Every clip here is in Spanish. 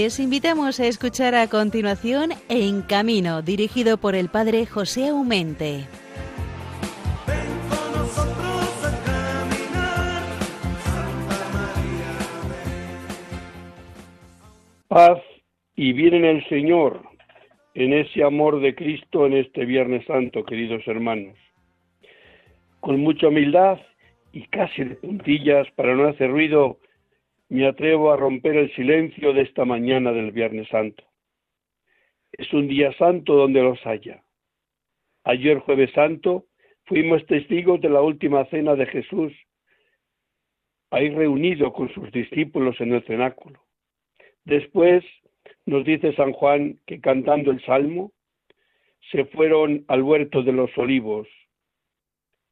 Les invitamos a escuchar a continuación En Camino, dirigido por el padre José Aumente. Paz y bien en el Señor, en ese amor de Cristo en este Viernes Santo, queridos hermanos. Con mucha humildad y casi de puntillas para no hacer ruido, me atrevo a romper el silencio de esta mañana del Viernes Santo. Es un día santo donde los haya. Ayer jueves santo fuimos testigos de la última cena de Jesús, ahí reunido con sus discípulos en el cenáculo. Después nos dice San Juan que cantando el Salmo se fueron al huerto de los olivos.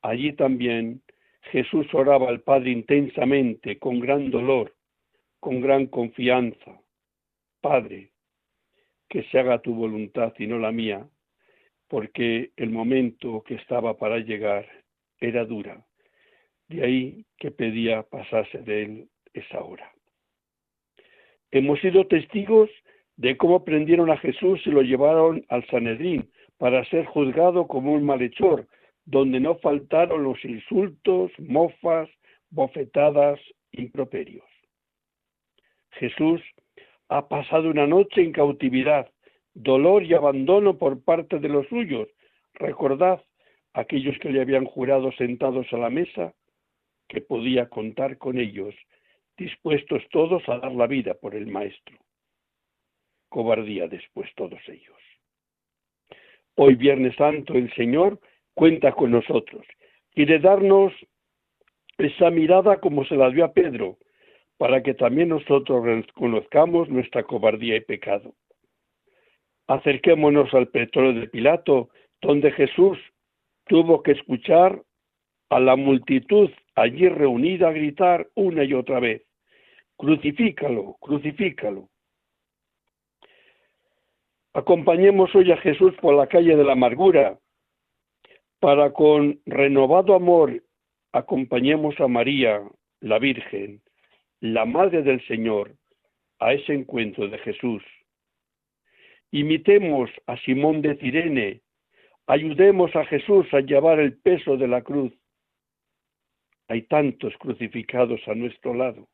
Allí también Jesús oraba al Padre intensamente, con gran dolor, con gran confianza. Padre, que se haga tu voluntad y no la mía, porque el momento que estaba para llegar era dura. De ahí que pedía pasarse de él esa hora. Hemos sido testigos de cómo prendieron a Jesús y lo llevaron al Sanedrín para ser juzgado como un malhechor, donde no faltaron los insultos, mofas, bofetadas, improperios. Jesús ha pasado una noche en cautividad, dolor y abandono por parte de los suyos. Recordad aquellos que le habían jurado sentados a la mesa que podía contar con ellos, dispuestos todos a dar la vida por el Maestro. Cobardía después todos ellos. Hoy Viernes Santo el Señor cuenta con nosotros. Quiere darnos esa mirada como se la dio a Pedro, para que también nosotros reconozcamos nuestra cobardía y pecado. Acerquémonos al petróleo de Pilato, donde Jesús tuvo que escuchar a la multitud allí reunida a gritar una y otra vez, crucifícalo, crucifícalo. Acompañemos hoy a Jesús por la calle de la amargura, para con renovado amor acompañemos a María, la Virgen, la Madre del Señor, a ese encuentro de Jesús. Imitemos a Simón de Cirene, ayudemos a Jesús a llevar el peso de la cruz. Hay tantos crucificados a nuestro lado.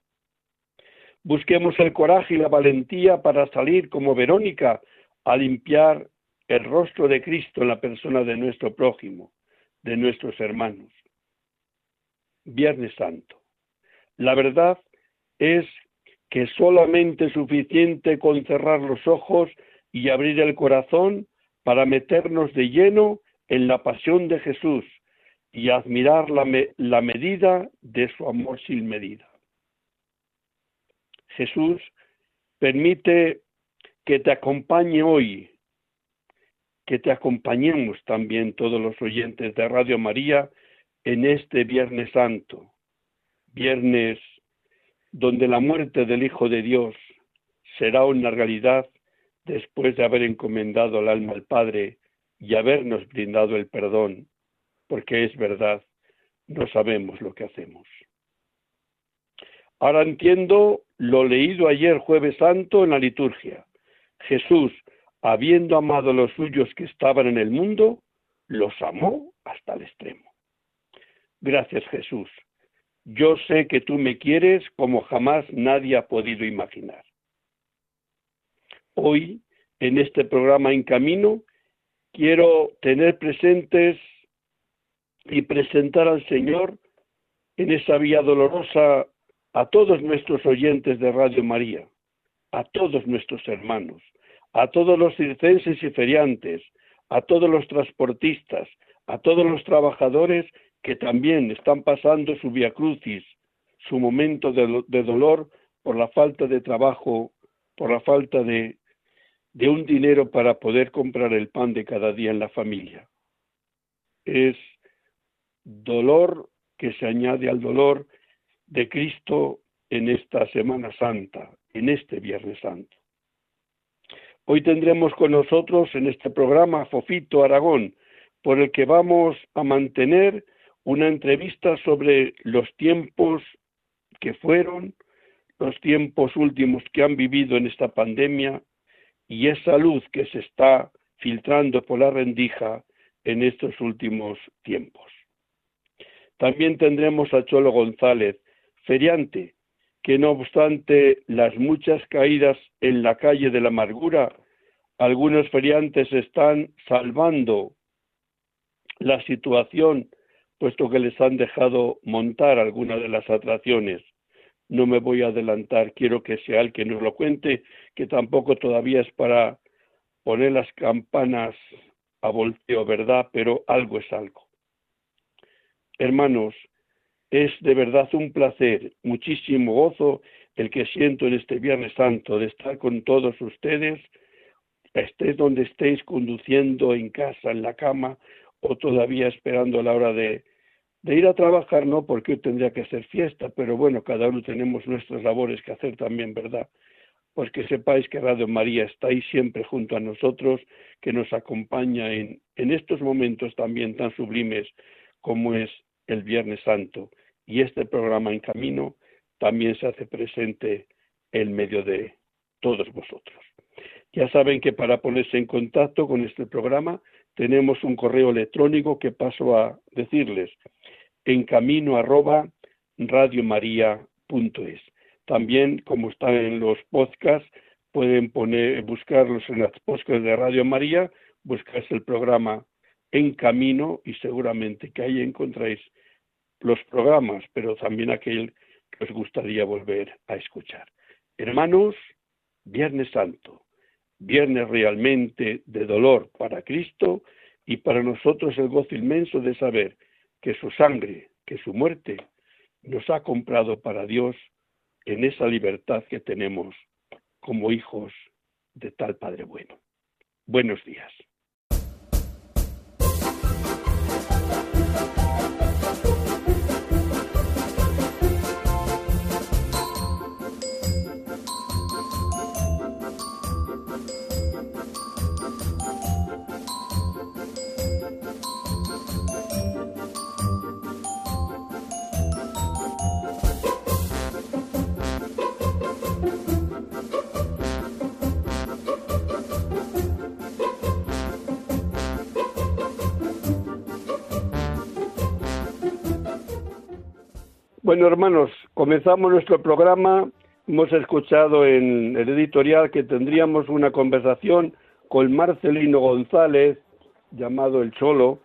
Busquemos el coraje y la valentía para salir como Verónica a limpiar el rostro de Cristo en la persona de nuestro prójimo, de nuestros hermanos. Viernes Santo. La verdad es que solamente es suficiente con cerrar los ojos y abrir el corazón para meternos de lleno en la pasión de Jesús y admirar la, la medida de su amor sin medida. Jesús permite que te acompañe hoy, que te acompañemos también todos los oyentes de Radio María en este Viernes Santo, viernes donde la muerte del Hijo de Dios será una realidad después de haber encomendado el alma al Padre y habernos brindado el perdón, porque es verdad, no sabemos lo que hacemos. Ahora entiendo lo leído ayer jueves santo en la liturgia. Jesús, habiendo amado a los suyos que estaban en el mundo, los amó hasta el extremo. Gracias Jesús. Yo sé que tú me quieres como jamás nadie ha podido imaginar. Hoy, en este programa En Camino, quiero tener presentes y presentar al Señor en esa vía dolorosa a todos nuestros oyentes de Radio María, a todos nuestros hermanos, a todos los circenses y feriantes, a todos los transportistas, a todos los trabajadores que también están pasando su via crucis, su momento de, de dolor por la falta de trabajo, por la falta de, de un dinero para poder comprar el pan de cada día en la familia. Es dolor que se añade al dolor de Cristo en esta Semana Santa, en este Viernes Santo. Hoy tendremos con nosotros en este programa Fofito Aragón, por el que vamos a mantener una entrevista sobre los tiempos que fueron, los tiempos últimos que han vivido en esta pandemia y esa luz que se está filtrando por la rendija en estos últimos tiempos. También tendremos a Cholo González, feriante, que no obstante las muchas caídas en la calle de la amargura, algunos feriantes están salvando la situación, puesto que les han dejado montar alguna de las atracciones. No me voy a adelantar, quiero que sea el que nos lo cuente, que tampoco todavía es para poner las campanas a volteo, ¿verdad? Pero algo es algo. Hermanos, es de verdad un placer, muchísimo gozo el que siento en este Viernes Santo de estar con todos ustedes, estéis donde estéis conduciendo en casa, en la cama o todavía esperando la hora de, de ir a trabajar, no porque hoy tendría que ser fiesta, pero bueno, cada uno tenemos nuestras labores que hacer también, ¿verdad? Pues que sepáis que Radio María está ahí siempre junto a nosotros, que nos acompaña en, en estos momentos también tan sublimes como es el Viernes Santo. Y este programa en camino también se hace presente en medio de todos vosotros. Ya saben que para ponerse en contacto con este programa tenemos un correo electrónico que paso a decirles en camino arroba radiomaria.es. También, como están en los podcasts, pueden poner, buscarlos en las podcasts de Radio María, buscarse el programa En Camino y seguramente que ahí encontráis los programas, pero también aquel que os gustaría volver a escuchar. Hermanos, Viernes Santo, viernes realmente de dolor para Cristo y para nosotros el gozo inmenso de saber que su sangre, que su muerte nos ha comprado para Dios en esa libertad que tenemos como hijos de tal Padre bueno. Buenos días. Bueno, hermanos, comenzamos nuestro programa. Hemos escuchado en el editorial que tendríamos una conversación con Marcelino González, llamado El Cholo,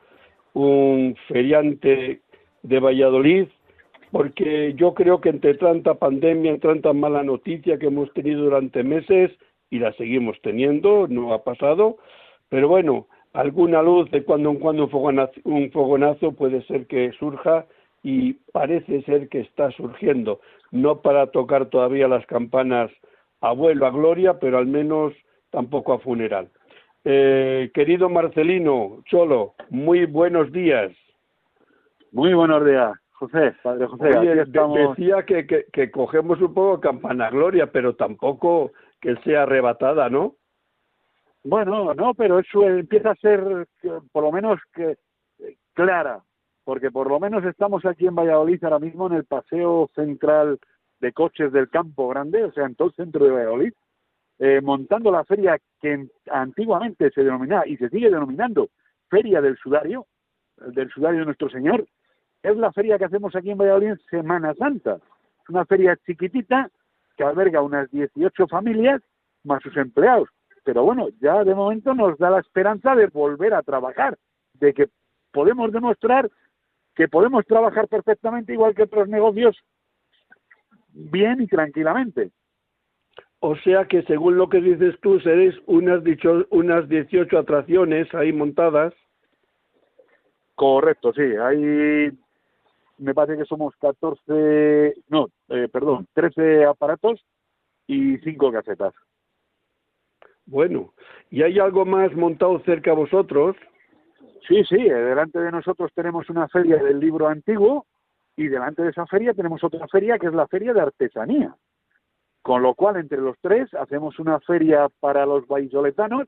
un feriante de Valladolid, porque yo creo que entre tanta pandemia, entre tanta mala noticia que hemos tenido durante meses, y la seguimos teniendo, no ha pasado, pero bueno, alguna luz de cuando en cuando un fogonazo puede ser que surja y parece ser que está surgiendo, no para tocar todavía las campanas a vuelo, a gloria, pero al menos tampoco a funeral. Eh, querido Marcelino, Cholo, muy buenos días. Muy buenos días, José, Padre José. Decía que, que, que, cogemos un poco campana gloria, pero tampoco que sea arrebatada, ¿no? Bueno, no, pero eso empieza a ser, por lo menos, que clara, porque por lo menos estamos aquí en Valladolid ahora mismo en el paseo central de coches del Campo Grande, o sea, en todo el centro de Valladolid, eh, montando la feria que antiguamente se denominaba y se sigue denominando Feria del Sudario, del Sudario de Nuestro Señor, es la feria que hacemos aquí en Valladolid en Semana Santa. Es una feria chiquitita que alberga unas 18 familias más sus empleados. Pero bueno, ya de momento nos da la esperanza de volver a trabajar, de que podemos demostrar que podemos trabajar perfectamente igual que otros negocios bien y tranquilamente. O sea que según lo que dices tú, seréis unas, dicho, unas 18 atracciones ahí montadas. Correcto, sí. Hay, me parece que somos 14, no, eh, perdón, 13 aparatos y 5 casetas. Bueno, ¿y hay algo más montado cerca a vosotros? Sí, sí, eh, delante de nosotros tenemos una feria del libro antiguo y delante de esa feria tenemos otra feria que es la feria de artesanía. Con lo cual, entre los tres, hacemos una feria para los vallisoletanos,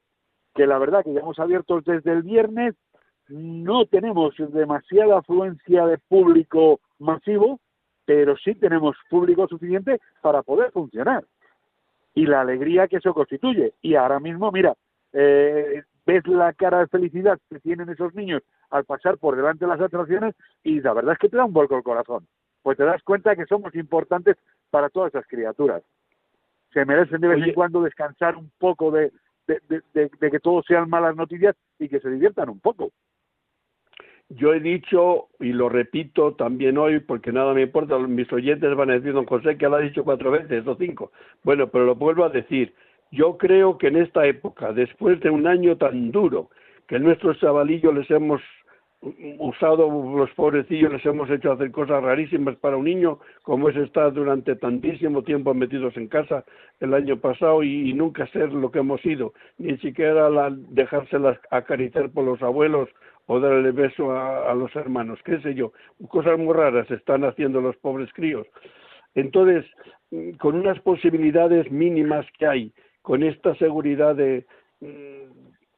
que la verdad que ya hemos abierto desde el viernes, no tenemos demasiada afluencia de público masivo, pero sí tenemos público suficiente para poder funcionar. Y la alegría que eso constituye. Y ahora mismo, mira, eh, ves la cara de felicidad que tienen esos niños al pasar por delante de las atracciones y la verdad es que te da un vuelco el corazón. Pues te das cuenta que somos importantes para todas esas criaturas. Se merecen de vez en cuando descansar un poco de, de, que todo sean malas noticias y que se diviertan un poco. Yo he dicho, y lo repito también hoy, porque nada me importa, mis oyentes van a decir, don José, que lo ha dicho cuatro veces o cinco. Bueno, pero lo vuelvo a decir. Yo creo que en esta época, después de un año tan duro, que nuestros chavalillos les hemos usado los pobrecillos, les hemos hecho hacer cosas rarísimas para un niño, como es estar durante tantísimo tiempo metidos en casa el año pasado y, nunca ser lo que hemos sido, ni siquiera la, dejárselas acariciar por los abuelos o darle beso a, a, los hermanos, qué sé yo, cosas muy raras están haciendo los pobres críos. Entonces, con unas posibilidades mínimas que hay, con esta seguridad de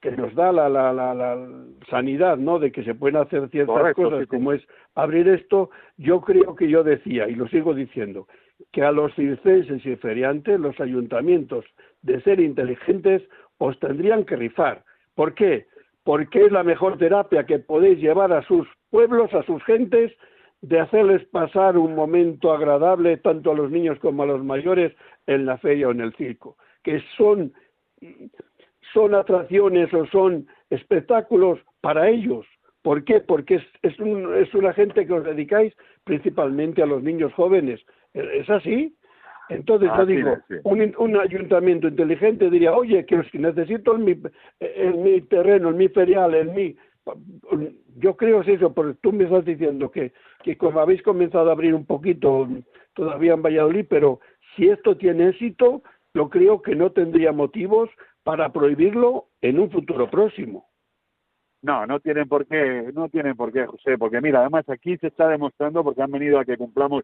que nos da la, la, la, sanidad, ¿no? De que se pueden hacer ciertas cosas, como es abrir esto, yo creo que yo decía, y lo sigo diciendo, que a los circenses y feriantes, los ayuntamientos, de ser inteligentes, os tendrían que rifar. ¿Por qué? Porque es la mejor terapia que podéis llevar a sus pueblos, a sus gentes, de hacerles pasar un momento agradable tanto a los niños como a los mayores en la feria o en el circo, que son son atracciones o son espectáculos para ellos. ¿Por qué? Porque es, es, un, es una gente que os dedicáis principalmente a los niños jóvenes. ¿Es así? Entonces yo digo, un, un, ayuntamiento inteligente diría, oye, que necesito en mi, en mi terreno, en mi ferial, en mi... Yo creo es eso, porque tú me estás diciendo que, que como habéis comenzado a abrir un poquito todavía en Valladolid, pero si esto tiene éxito, yo creo que no tendría motivos para prohibirlo en un futuro próximo. No, no tienen por qué, no tienen por qué, José, porque mira, además aquí se está demostrando porque han venido a que cumplamos,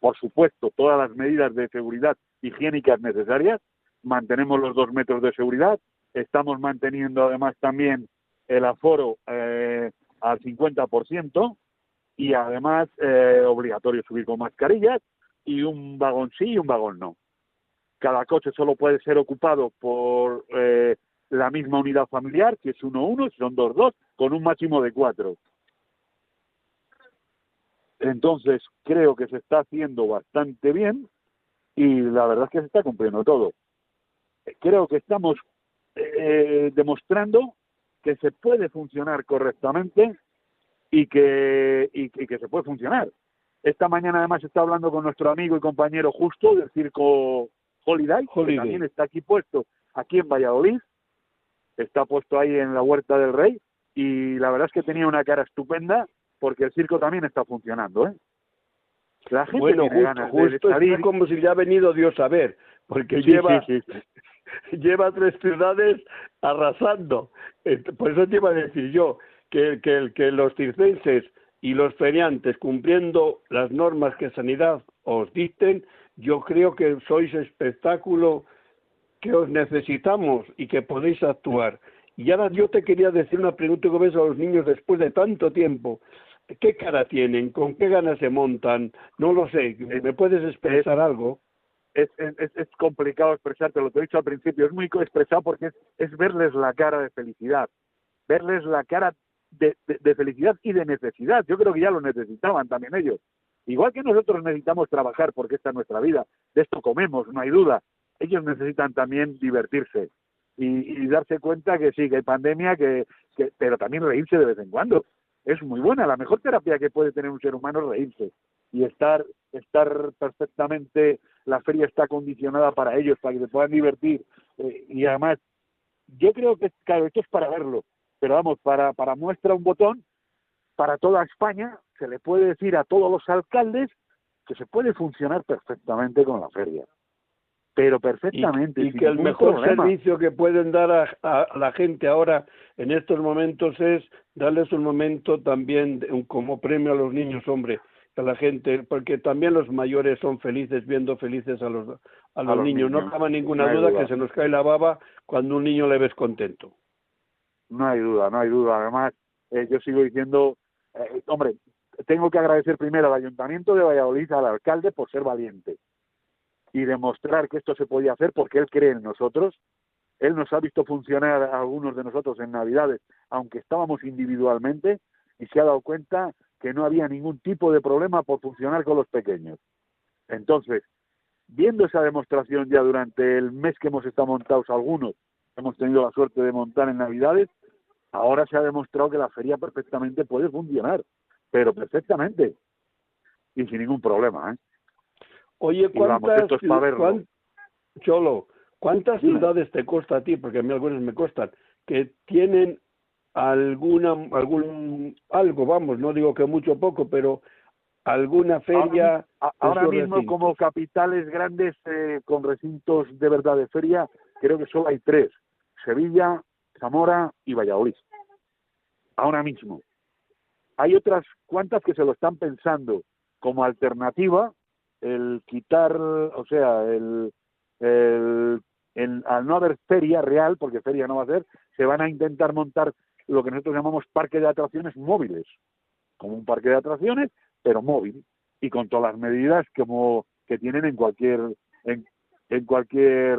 por supuesto, todas las medidas de seguridad higiénicas necesarias, mantenemos los dos metros de seguridad, estamos manteniendo además también el aforo eh, al 50% y además eh, obligatorio subir con mascarillas y un vagón sí y un vagón no cada coche solo puede ser ocupado por eh, la misma unidad familiar, que es uno uno, son dos dos, con un máximo de cuatro. Entonces, creo que se está haciendo bastante bien y la verdad es que se está cumpliendo todo. Creo que estamos eh, demostrando que se puede funcionar correctamente y que, y, y que se puede funcionar. Esta mañana además está hablando con nuestro amigo y compañero Justo del Circo Holiday, que también está aquí puesto, aquí en Valladolid, está puesto ahí en la Huerta del Rey, y la verdad es que tenía una cara estupenda, porque el circo también está funcionando, ¿eh? La gente bueno, justo, es como si ya ha venido Dios a ver, porque lleva, lleva tres ciudades arrasando. Por eso te iba a decir yo, que, que, que los circenses y los feriantes, cumpliendo las normas que Sanidad os dicten, yo creo que sois espectáculo que os necesitamos y que podéis actuar. Y ahora yo te quería decir una pregunta que ves a los niños después de tanto tiempo. ¿Qué cara tienen? ¿Con qué ganas se montan? No lo sé. ¿Me puedes expresar algo? Es, es, es, complicado expresarte, lo que he dicho al principio. Es muy expresado porque es, es verles la cara de felicidad, verles la cara de, de felicidad y de necesidad. Yo creo que ya lo necesitaban también ellos. Igual que nosotros necesitamos trabajar porque esta es nuestra vida, de esto comemos, no hay duda. Ellos necesitan también divertirse y, darse cuenta que sí, que hay pandemia, que, pero también reírse de vez en cuando. Es muy buena, la mejor terapia que puede tener un ser humano es reírse y estar, estar perfectamente, la feria está condicionada para ellos, para que se puedan divertir. Eh, y además, yo creo que, claro, esto es para verlo, pero vamos, para, para muestra un botón, para toda España, se le puede decir a todos los alcaldes que se puede funcionar perfectamente con la feria. Pero perfectamente. Y, que el mejor servicio que pueden dar a, la gente ahora en estos momentos es darles un momento también como premio a los niños, hombre, a la gente, porque también los mayores son felices viendo felices a los, a los, niños. No cabe ninguna duda, que se nos cae la baba cuando un niño le ves contento. No hay duda, no hay duda. Además, eh, yo sigo diciendo, eh, hombre, tengo que agradecer primero al Ayuntamiento de Valladolid, al alcalde, por ser valiente y demostrar que esto se podía hacer porque él cree en nosotros. Él nos ha visto funcionar a algunos de nosotros en Navidades, aunque estábamos individualmente, y se ha dado cuenta que no había ningún tipo de problema por funcionar con los pequeños. Entonces, viendo esa demostración ya durante el mes que hemos estado montados algunos, hemos tenido la suerte de montar en Navidades, ahora se ha demostrado que la feria perfectamente puede funcionar, pero perfectamente y sin ningún problema. ¿eh? Oye, ¿cuántas, Cholo, ¿cuántas ciudades te cuesta a ti? Porque a mí algunas me costan, que tienen alguna, algún, algo, vamos, no digo que mucho o poco, pero alguna feria. Ahora, mismo, como capitales grandes eh, con recintos de verdad de feria, creo que solo hay tres: Sevilla, Zamora y Valladolid. Ahora mismo. Hay otras cuantas que se lo están pensando como alternativa el quitar, o sea, el, el, al no haber feria real, porque feria no va a ser, se van a intentar montar lo que nosotros llamamos parque de atracciones móviles, como un parque de atracciones, pero móvil y con todas las medidas como que tienen en cualquier en, en cualquier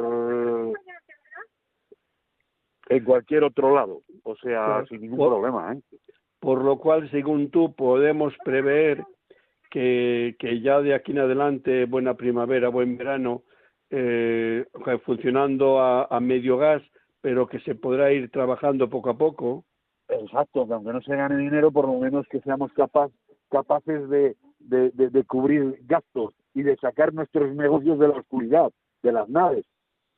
en cualquier otro lado, o sea, sin ningún problema, ¿eh? Por lo cual, según tú, podemos prever que, ya de aquí en adelante, buena primavera, buen verano, eh, funcionando a, medio gas, pero que se podrá ir trabajando poco a poco. Exacto, que aunque no se gane dinero, por lo menos que seamos capaz, capaces de, de, cubrir gastos y de sacar nuestros negocios de la oscuridad, de las naves,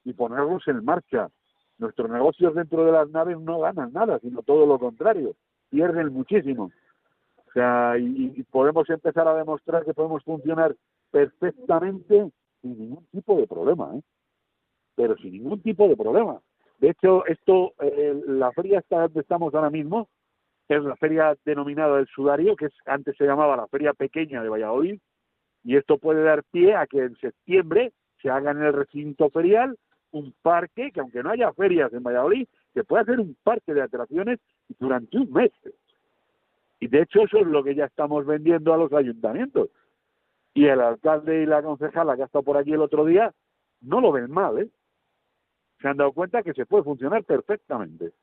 y ponerlos en marcha. Nuestros negocios dentro de las naves no ganan nada, sino todo lo contrario, pierden muchísimo. O sea, y, podemos empezar a demostrar que podemos funcionar perfectamente sin ningún tipo de problema, ¿eh? pero sin ningún tipo de problema. De hecho, esto, eh, la feria esta donde estamos ahora mismo, es la feria denominada del Sudario, que es, antes se llamaba la Feria Pequeña de Valladolid, y esto puede dar pie a que en septiembre se haga en el recinto ferial un parque, que aunque no haya ferias en Valladolid, se puede hacer un parque de atracciones durante un mes. Y de hecho eso es lo que ya estamos vendiendo a los ayuntamientos. Y el alcalde y la concejala que ha estado por aquí el otro día no lo ven mal, ¿eh? Se han dado cuenta que se puede funcionar perfectamente.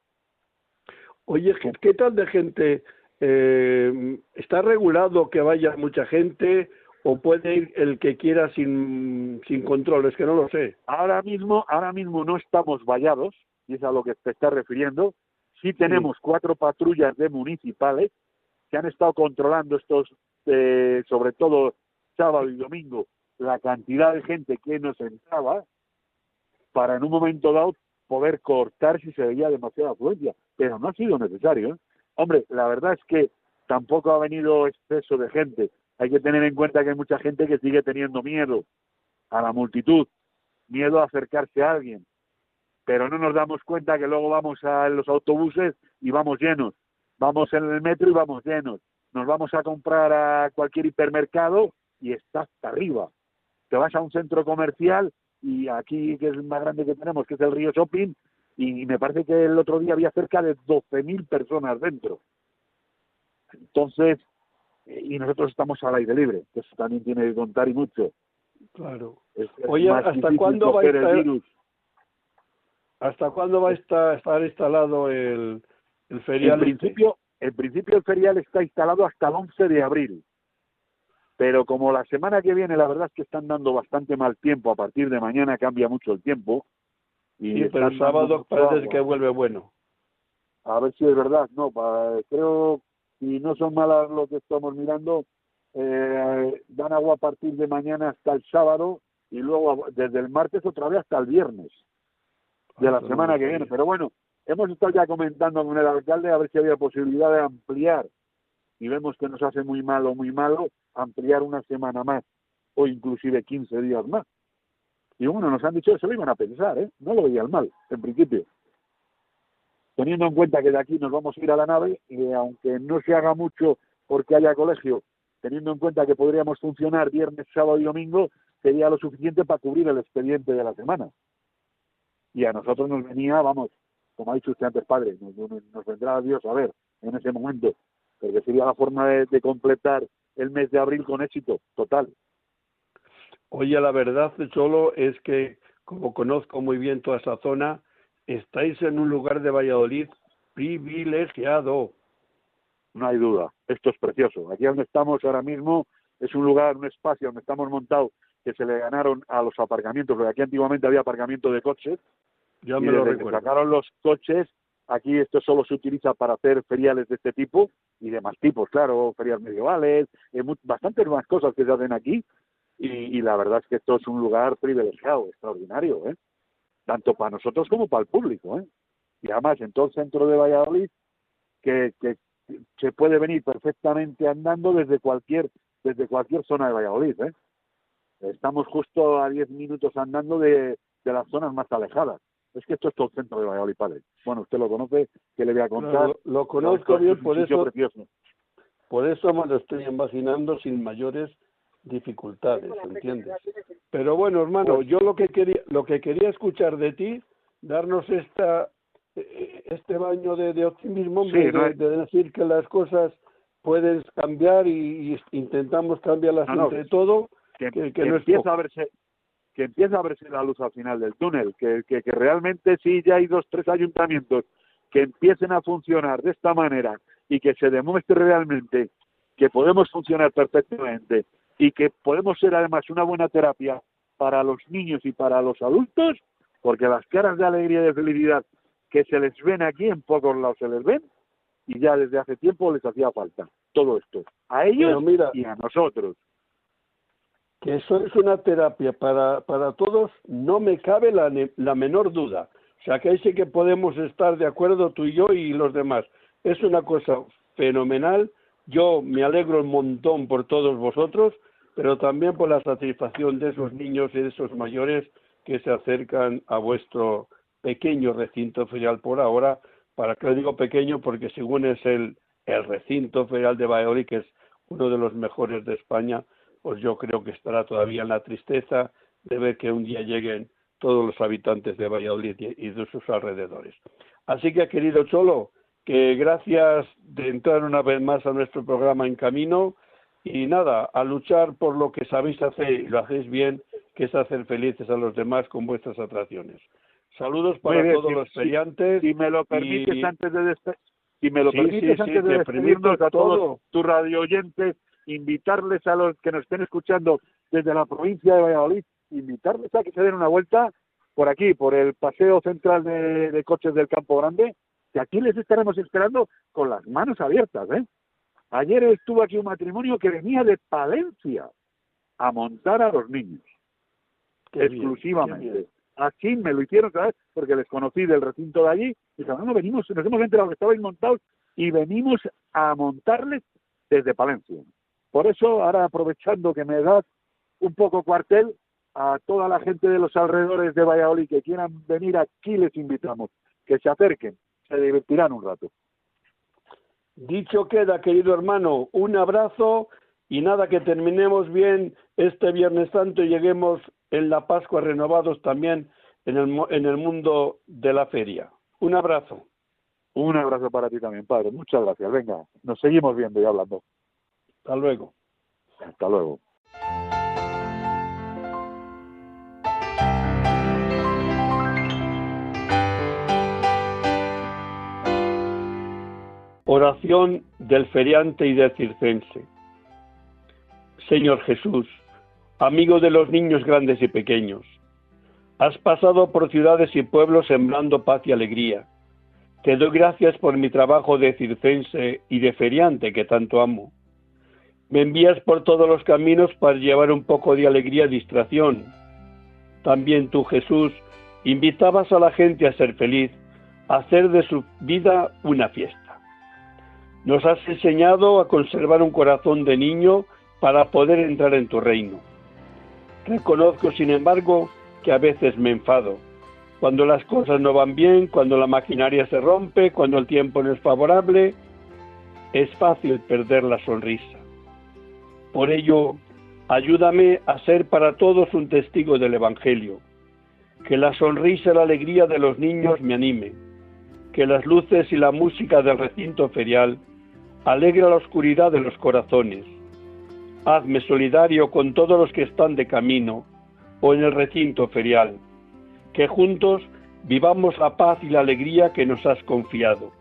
Oye, ¿qué tal de gente? Eh, ¿Está regulado que vaya mucha gente o puede ir el que quiera sin, sin control? Es que no lo sé. Ahora mismo, ahora mismo no estamos vallados, y es a lo que te estás refiriendo. Sí tenemos cuatro patrullas de municipales que han estado controlando estos, eh, sobre todo sábado y domingo, la cantidad de gente que nos entraba para en un momento dado poder cortar si se veía demasiada afluencia, pero no ha sido necesario. ¿eh? Hombre, la verdad es que tampoco ha venido exceso de gente. Hay que tener en cuenta que hay mucha gente que sigue teniendo miedo a la multitud, miedo a acercarse a alguien, pero no nos damos cuenta que luego vamos a los autobuses y vamos llenos, vamos en el metro y vamos llenos, nos vamos a comprar a cualquier hipermercado y está hasta arriba. Te vas a un centro comercial y aquí, que es el más grande que tenemos, que es el Río Shopping, y me parece que el otro día había cerca de 12.000 personas dentro. Entonces, y nosotros estamos al aire libre, que eso también tiene que contar y mucho. Claro. Oye, ¿hasta cuándo va a estar, ¿hasta cuándo va a estar, estar instalado el, el ferial? En principio, en principio el ferial está instalado hasta el 11 de abril pero como la semana que viene la verdad es que están dando bastante mal tiempo, a partir de mañana cambia mucho el tiempo. Y pero el sábado parece que vuelve bueno. A ver si es verdad, no, creo, si no son malas lo que estamos mirando, eh, dan agua a partir de mañana hasta el sábado y luego desde el martes otra vez hasta el viernes de la semana que viene. Pero bueno, hemos estado ya comentando con el alcalde a ver si había posibilidad de ampliar y vemos que nos hace muy malo, muy malo, ampliar una semana más o inclusive 15 días más. Y bueno, nos han dicho eso, lo iban a pensar, ¿eh? No lo veían mal, en principio. Teniendo en cuenta que de aquí nos vamos a ir a la nave, y aunque no se haga mucho porque haya colegio, teniendo en cuenta que podríamos funcionar viernes, sábado y domingo, sería lo suficiente para cubrir el expediente de la semana. Y a nosotros nos venía, vamos, como ha dicho usted antes, padre, nos, vendrá Dios a ver en ese momento porque sería la forma de, completar el mes de abril con éxito total. Oye, la verdad, Cholo, es que como conozco muy bien toda esa zona, estáis en un lugar de Valladolid privilegiado. No hay duda, esto es precioso. Aquí donde estamos ahora mismo es un lugar, un espacio donde estamos montados que se le ganaron a los aparcamientos, porque aquí antiguamente había aparcamiento de coches. Ya me lo recuerdo. sacaron los coches, aquí esto solo se utiliza para hacer feriales de este tipo y de más tipos, claro, ferias medievales, eh, bastantes más cosas que se hacen aquí. Y, y, la verdad es que esto es un lugar privilegiado, extraordinario, ¿eh? Tanto para nosotros como para el público. ¿eh? Y además en todo el centro de Valladolid, que, que se puede venir perfectamente andando desde cualquier desde cualquier zona de Valladolid. ¿eh? Estamos justo a 10 minutos andando de, las zonas más alejadas. Es que esto es todo el centro de Valladolid, padre. Bueno, usted lo conoce, que le voy a contar? lo, conozco bien, por eso, por eso me lo estoy imaginando sin mayores dificultades, ¿entiendes? Pero bueno, hermano, pues yo lo que quería, lo que quería escuchar de ti, darnos esta eh, este baño de, optimismo, de, decir que las cosas pueden cambiar y, intentamos cambiarlas entre todo que, empieza a verse que empieza a verse la luz al final del túnel, que, que, realmente sí ya hay dos, tres ayuntamientos que empiecen a funcionar de esta manera y que se demuestre realmente que podemos funcionar perfectamente y que podemos ser además una buena terapia para los niños y para los adultos, porque las caras de alegría y de felicidad que se les ven aquí en pocos lados se les ven y ya desde hace tiempo les hacía falta todo esto, a ellos y a nosotros que eso es una terapia para, para todos, no me cabe la, la menor duda. O sea, que ahí sí que podemos estar de acuerdo tú y yo y los demás. Es una cosa fenomenal. Yo me alegro un montón por todos vosotros, pero también por la satisfacción de esos niños y de esos mayores que se acercan a vuestro pequeño recinto ferial por ahora. ¿Para que lo digo pequeño? Porque según es el, el recinto ferial de Valladolid, que es uno de los mejores de España, pues yo creo que estará todavía en la tristeza de ver que un día lleguen todos los habitantes de Valladolid y de sus alrededores. Así que, querido Cholo, que gracias de entrar una vez más a nuestro programa En Camino y nada, a luchar por lo que sabéis hacer y lo hacéis bien, que es hacer felices a los demás con vuestras atracciones. Saludos para todos los feriantes. Si, me lo permites antes de si me lo permites antes de despedirnos a todos tus radio oyentes invitarles a los que nos estén escuchando desde la provincia de Valladolid, invitarles a que se den una vuelta por aquí, por el paseo central de, coches del Campo Grande, que aquí les estaremos esperando con las manos abiertas. ¿eh? Ayer estuvo aquí un matrimonio que venía de Palencia a montar a los niños, exclusivamente. Aquí me lo hicieron, ¿sabes? Porque les conocí del recinto de allí. Y dijeron, no, venimos, nos hemos enterado que estabais montados y venimos a montarles desde Palencia. Por eso, ahora aprovechando que me das un poco cuartel, a toda la gente de los alrededores de Valladolid que quieran venir aquí, les invitamos, que se acerquen, se divertirán un rato. Dicho queda, querido hermano, un abrazo y nada, que terminemos bien este Viernes Santo y lleguemos en la Pascua renovados también en el, en el mundo de la feria. Un abrazo. Un abrazo para ti también, padre. Muchas gracias. Venga, nos seguimos viendo y hablando. Hasta luego. Hasta luego. Oración del feriante y del circense. Señor Jesús, amigo de los niños grandes y pequeños, has pasado por ciudades y pueblos sembrando paz y alegría. Te doy gracias por mi trabajo de circense y de feriante que tanto amo. Me envías por todos los caminos para llevar un poco de alegría y distracción. También tú, Jesús, invitabas a la gente a ser feliz, a hacer de su vida una fiesta. Nos has enseñado a conservar un corazón de niño para poder entrar en tu reino. Reconozco, sin embargo, que a veces me enfado. Cuando las cosas no van bien, cuando la maquinaria se rompe, cuando el tiempo no es favorable, es fácil perder la sonrisa. Por ello, ayúdame a ser para todos un testigo del Evangelio. Que la sonrisa y la alegría de los niños me anime. Que las luces y la música del recinto ferial alegra la oscuridad de los corazones. Hazme solidario con todos los que están de camino o en el recinto ferial, que juntos vivamos la paz y la alegría que nos has confiado,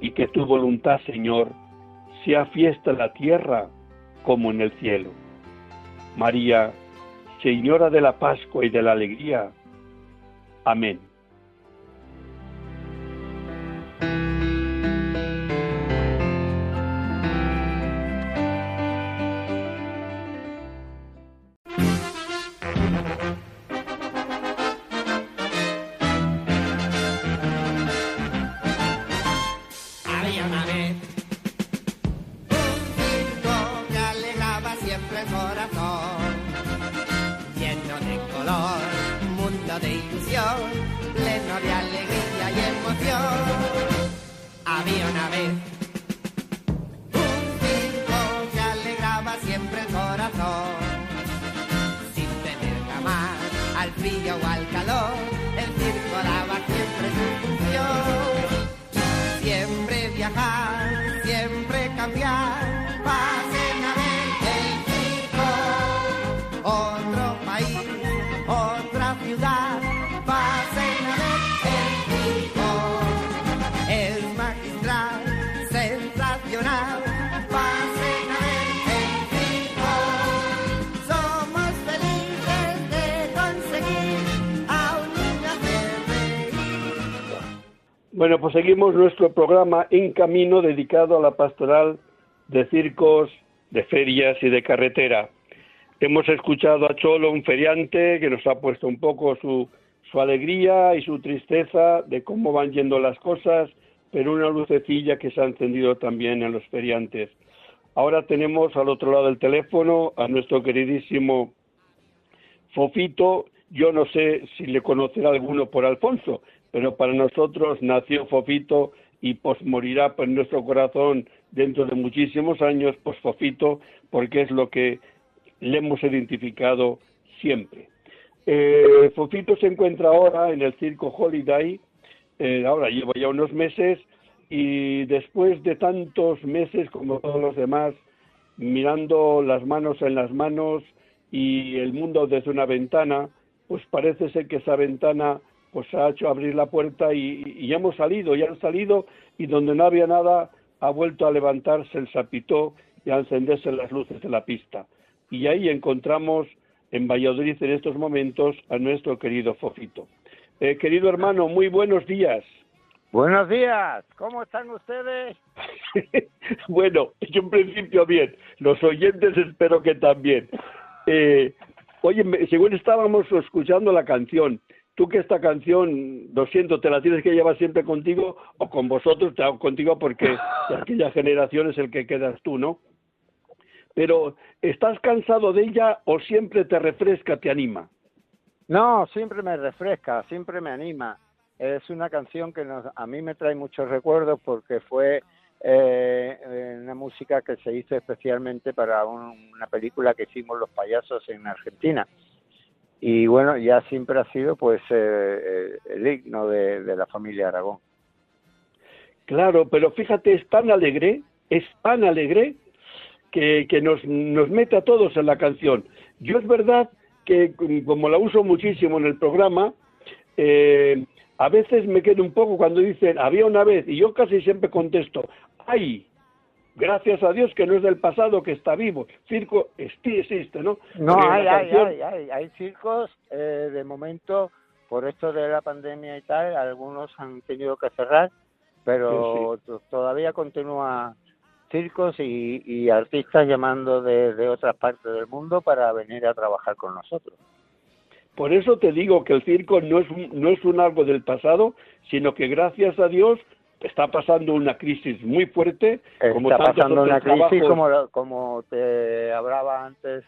y que tu voluntad, Señor, sea fiesta en la tierra como en el cielo. María, Señora de la Pascua y de la Alegría. Amén. Pues seguimos nuestro programa En Camino dedicado a la pastoral de circos, de ferias y de carretera. Hemos escuchado a Cholo, un feriante, que nos ha puesto un poco su, su alegría y su tristeza de cómo van yendo las cosas, pero una lucecilla que se ha encendido también en los feriantes. Ahora tenemos al otro lado del teléfono a nuestro queridísimo Fofito. Yo no sé si le conocerá alguno por Alfonso, pero para nosotros nació Fofito y pues morirá en nuestro corazón dentro de muchísimos años, pues Fofito, porque es lo que le hemos identificado siempre. Eh, Fofito se encuentra ahora en el circo Holiday, eh, ahora lleva ya unos meses y después de tantos meses como todos los demás, mirando las manos en las manos y el mundo desde una ventana, pues parece ser que esa ventana pues ha hecho abrir la puerta y, ya hemos salido, ya han salido y donde no había nada ha vuelto a levantarse el sapitó y a encenderse las luces de la pista. Y ahí encontramos en Valladolid en estos momentos a nuestro querido Fofito. Eh, querido hermano, muy buenos días. Buenos días, ¿cómo están ustedes? bueno, yo en principio bien, los oyentes espero que también. Eh, oye, según estábamos escuchando la canción, tú que esta canción, lo siento, te la tienes que llevar siempre contigo o con vosotros, te hago contigo porque de aquella generación es el que quedas tú, ¿no? Pero, ¿estás cansado de ella o siempre te refresca, te anima? No, siempre me refresca, siempre me anima. Es una canción que nos, a mí me trae muchos recuerdos porque fue eh, una música que se hizo especialmente para una película que hicimos los payasos en Argentina y bueno, ya siempre ha sido pues eh, eh, el himno de, la familia Aragón. Claro, pero fíjate, es tan alegre, es tan alegre que, que nos, nos mete a todos en la canción. Yo es verdad que como la uso muchísimo en el programa, eh, a veces me quedo un poco cuando dicen había una vez y yo casi siempre contesto, ay, gracias a Dios que no es del pasado, que está vivo. Circo sí existe, ¿no? No, hay, hay, hay, hay, circos, eh, de momento, por esto de la pandemia y tal, algunos han tenido que cerrar, pero todavía continúa circos y, artistas llamando de, de otras partes del mundo para venir a trabajar con nosotros. Por eso te digo que el circo no es, no es un algo del pasado, sino que gracias a Dios está pasando una crisis muy fuerte. Como está pasando una crisis como, como te hablaba antes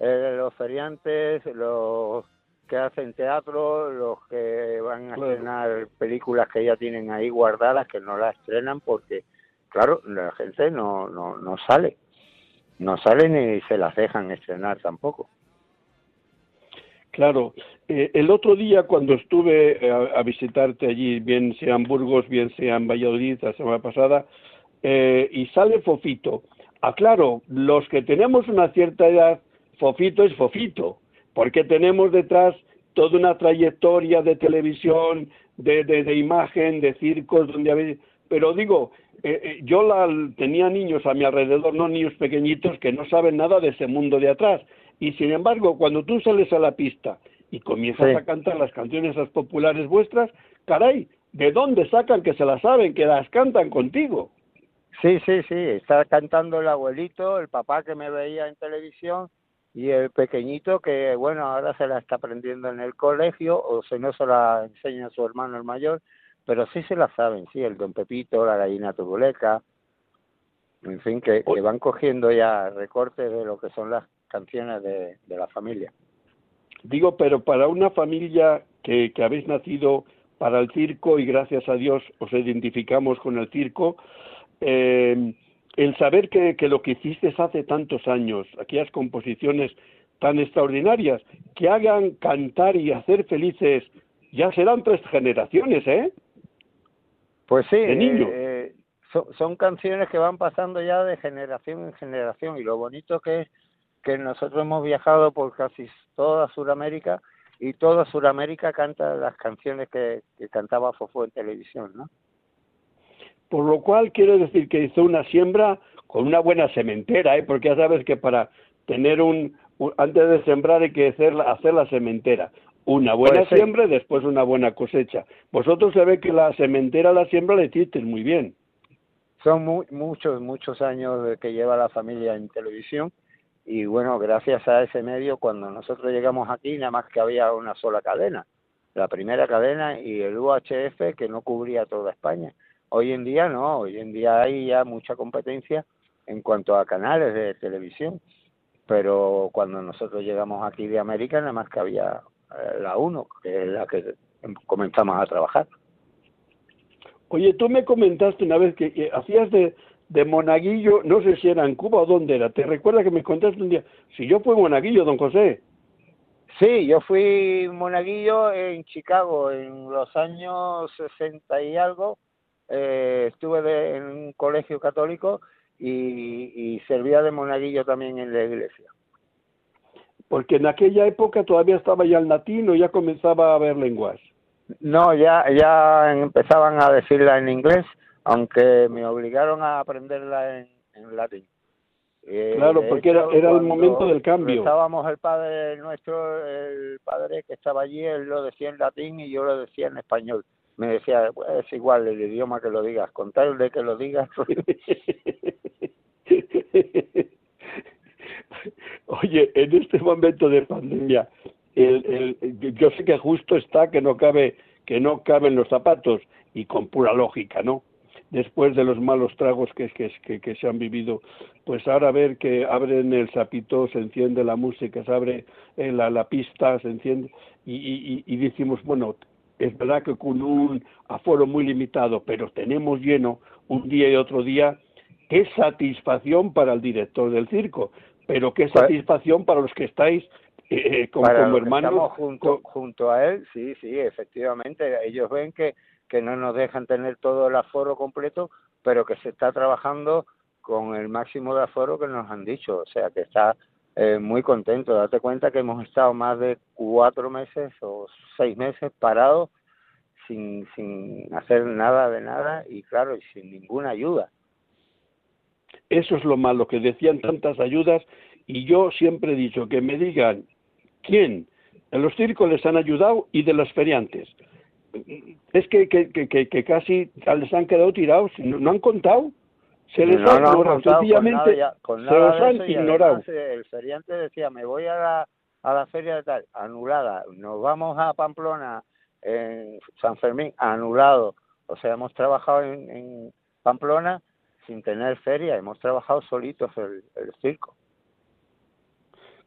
eh, los feriantes, los que hacen teatro, los que van a estrenar películas que ya tienen ahí guardadas, que no las estrenan porque, claro, la gente no, no, no sale. No sale ni se las dejan estrenar tampoco. Claro. Eh, el otro día cuando estuve eh, a, visitarte allí, bien sea en Burgos, bien sea en Valladolid, la semana pasada, eh, y sale Fofito. Ah, claro, los que tenemos una cierta edad, Fofito es Fofito, porque tenemos detrás toda una trayectoria de televisión, de, de, imagen, de circos, donde Pero digo, eh, eh, yo la, tenía niños a mi alrededor, no niños pequeñitos, que no saben nada de ese mundo de atrás. Y sin embargo, cuando tú sales a la pista y comienzas a cantar las canciones las populares vuestras, caray, ¿de dónde sacan que se las saben, que las cantan contigo? Sí, sí, sí, está cantando el abuelito, el papá que me veía en televisión y el pequeñito que, bueno, ahora se la está aprendiendo en el colegio o si no se la enseña a su hermano el mayor, pero sí se la saben, sí, el don Pepito, la gallina turuleca, en fin, que, que van cogiendo ya recortes de lo que son las canciones de, de la familia. Digo, pero para una familia que, que habéis nacido para el circo y gracias a Dios os identificamos con el circo, eh, el saber que, que, lo que hiciste hace tantos años, aquellas composiciones tan extraordinarias, que hagan cantar y hacer felices, ya serán tres generaciones, ¿eh? Pues sí, de niños. Eh, son, son canciones que van pasando ya de generación en generación y lo bonito que es que nosotros hemos viajado por casi toda Sudamérica y toda Sudamérica canta las canciones que, cantaba Fofo en televisión, ¿no? Por lo cual quiero decir que hizo una siembra con una buena sementera, ¿eh? porque ya sabes que para tener un, antes de sembrar hay que hacer, hacer la sementera. Una buena pues siembra y después una buena cosecha. Vosotros se ve que la sementera, la siembra la hicisteis muy bien. Son muchos, muchos años que lleva la familia en televisión y bueno, gracias a ese medio, cuando nosotros llegamos aquí, nada más que había una sola cadena, la primera cadena y el UHF que no cubría toda España. Hoy en día no, hoy en día hay ya mucha competencia en cuanto a canales de televisión, pero cuando nosotros llegamos aquí de América, nada más que había eh, la 1, que es la que comenzamos a trabajar. Oye, tú me comentaste una vez que hacías de, de Monaguillo, no sé si era en Cuba o dónde era. ¿Te recuerdas que me contaste un día? Si yo fui Monaguillo, don José. Sí, yo fui Monaguillo en Chicago en los años 60 y algo. Eh, estuve en un colegio católico y, y servía de Monaguillo también en la iglesia. Porque en aquella época todavía estaba ya el latino, ya comenzaba a haber lenguas. No, ya, ya empezaban a decirla en inglés aunque me obligaron a aprenderla en, latín. Eh, claro, porque era, era el momento del cambio. Estábamos el padre nuestro, el padre que estaba allí, él lo decía en latín y yo lo decía en español. Me decía, pues, es igual el idioma que lo digas, con tal de que lo digas. Oye, en este momento de pandemia, el, el, yo sé que justo está que no cabe que no caben los zapatos y con pura lógica, ¿no? Después de los malos tragos que, que, que, se han vivido, pues ahora ver que abren el sapito, se enciende la música, se abre eh, la, la pista, se enciende, y, y, y decimos, bueno, es verdad que con un aforo muy limitado, pero tenemos lleno un día y otro día, qué satisfacción para el director del circo, pero qué pues satisfacción para los que estáis eh, eh como, hermanos. junto, junto a él, sí, sí, efectivamente, ellos ven que que no nos dejan tener todo el aforo completo, pero que se está trabajando con el máximo de aforo que nos han dicho, o sea que está eh, muy contento. Date cuenta que hemos estado más de cuatro meses o seis meses parados sin, sin hacer nada de nada y claro, y sin ninguna ayuda. Eso es lo malo, que decían tantas ayudas y yo siempre he dicho que me digan quién. En los circos les han ayudado y de los feriantes es que, que, que, que, casi les han quedado tirados, no, han contado. Se les ha ignorado, sencillamente se los han ignorado. El feriante decía, me voy a la, a la feria de tal, anulada, nos vamos a Pamplona, en San Fermín, anulado. O sea, hemos trabajado en, en Pamplona sin tener feria, hemos trabajado solitos el, el circo.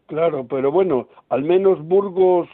Claro, pero bueno, al menos Burgos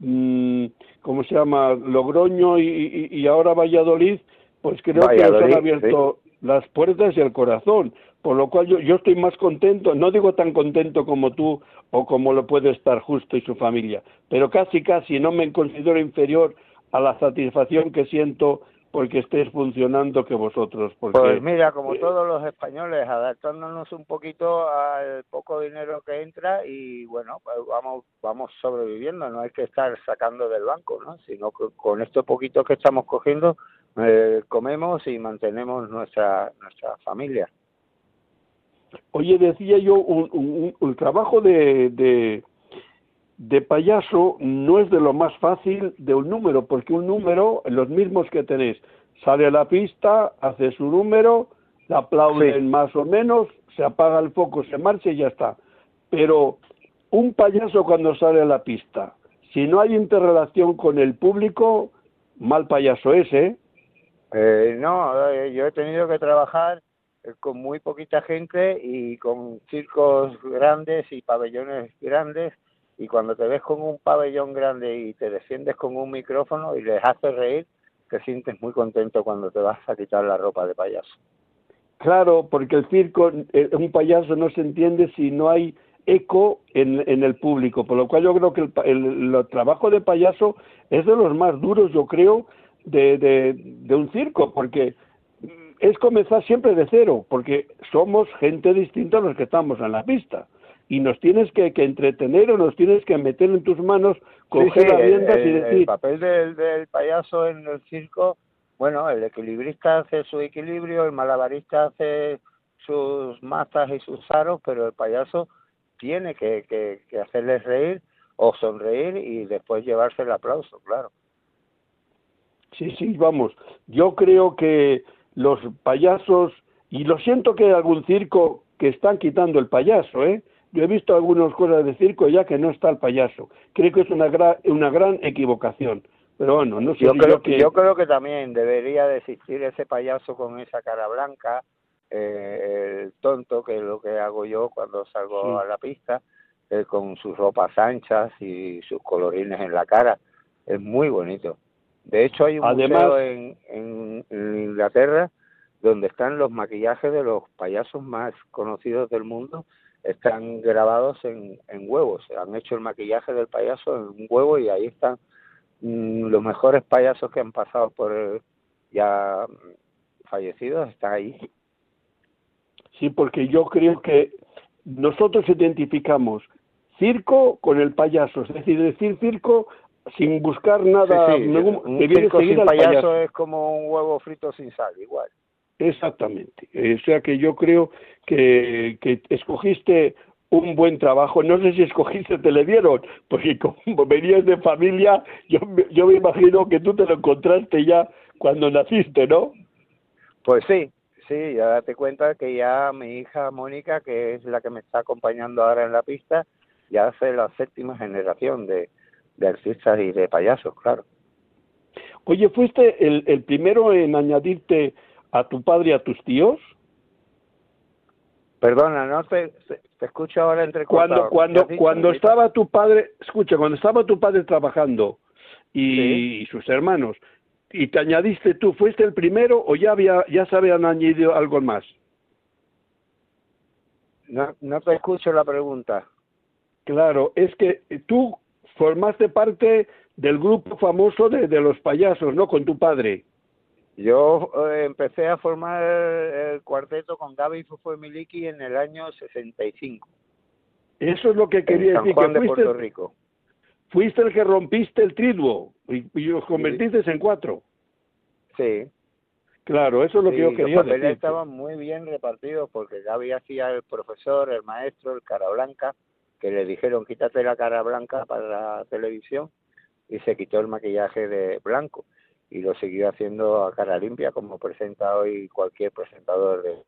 mmm, ¿cómo se llama? Logroño y, y, ahora Valladolid, pues creo que nos han abierto las puertas y el corazón. Por lo cual yo, yo estoy más contento, no digo tan contento como tú o como lo puede estar Justo y su familia, pero casi casi no me considero inferior a la satisfacción que siento porque estés funcionando que vosotros. Porque... Pues mira, como todos los españoles, adaptándonos un poquito al poco dinero que entra y bueno, pues vamos, vamos sobreviviendo, no hay que estar sacando del banco, ¿no? Sino que con esto poquito que estamos cogiendo, eh, comemos y mantenemos nuestra, nuestra familia. Oye, decía yo, un, un, trabajo de, de, de payaso no es de lo más fácil de un número, porque un número, los mismos que tenéis, sale a la pista, hace su número, le aplauden más o menos, se apaga el foco, se marcha y ya está. Pero un payaso cuando sale a la pista, si no hay interrelación con el público, mal payaso es, ¿eh? eh no, eh, yo he tenido que trabajar eh, con muy poquita gente y con circos grandes y pabellones grandes y cuando te ves con un pabellón grande y te defiendes con un micrófono y les haces reír, te sientes muy contento cuando te vas a quitar la ropa de payaso. Claro, porque el circo, eh, un payaso no se entiende si no hay eco en, en el público, por lo cual yo creo que el, el, trabajo de payaso es de los más duros, yo creo, de, de, de un circo, porque es comenzar siempre de cero, porque somos gente distinta a los que estamos en la pista y nos tienes que, entretener o nos tienes que meter en tus manos, coger las riendas y decir... El papel del, del payaso en el circo, bueno, el equilibrista hace su equilibrio, el malabarista hace sus mazas y sus aros, pero el payaso tiene que, que, que hacerles reír o sonreír y después llevarse el aplauso, claro. Sí, sí, vamos. Yo creo que los payasos, y lo siento que hay algún circo que están quitando el payaso, ¿eh? Yo he visto algunas cosas de circo ya que no está el payaso. Creo que es una, gran una gran equivocación. Pero bueno, no sé yo creo que... Yo creo que también debería de existir ese payaso con esa cara blanca, eh, el tonto, que es lo que hago yo cuando salgo a la pista, eh, con sus ropas anchas y sus colorines en la cara. Es muy bonito. De hecho, hay un museo en, en Inglaterra donde están los maquillajes de los payasos más conocidos del mundo están grabados en, en huevos. Han hecho el maquillaje del payaso en un huevo y ahí están mm, los mejores payasos que han pasado por ya fallecidos, están ahí. Sí, porque yo creo que nosotros identificamos circo con el payaso, es decir, decir circo sin buscar nada. un circo sin payaso es como un huevo frito sin sal, igual. Exactamente. O sea que yo creo que, que escogiste un buen trabajo. No sé si escogiste, te le dieron, porque como venías de familia, yo, yo me imagino que tú te lo encontraste ya cuando naciste, ¿no? Pues sí, sí, ya date cuenta que ya mi hija Mónica, que es la que me está acompañando ahora en la pista, ya hace la séptima generación de, de artistas y de payasos, claro. Oye, ¿fuiste el, el primero en añadirte a tu padre y a tus tíos? Perdona, no te, te escucho ahora entre cuando cuando cuando estaba tu padre, escucha, cuando estaba tu padre trabajando y, sus hermanos y te añadiste tú, ¿fuiste el primero o ya había ya se habían añadido algo más? No, no te escucho la pregunta. Claro, es que tú formaste parte del grupo famoso de, de los payasos, ¿no? Con tu padre. Yo eh, empecé a formar el, cuarteto con Gaby Fufo Miliki en el año 65. Eso es lo que quería San decir. Juan de Puerto Rico. Fuiste el que rompiste el triduo y, y los convertiste en cuatro. Sí. Claro, eso es lo que yo quería los decir. estaban muy bien repartidos porque Gaby hacía el profesor, el maestro, el cara blanca, que le dijeron quítate la cara blanca para la televisión y se quitó el maquillaje de blanco y lo siguió haciendo a cara limpia como presenta hoy cualquier presentador de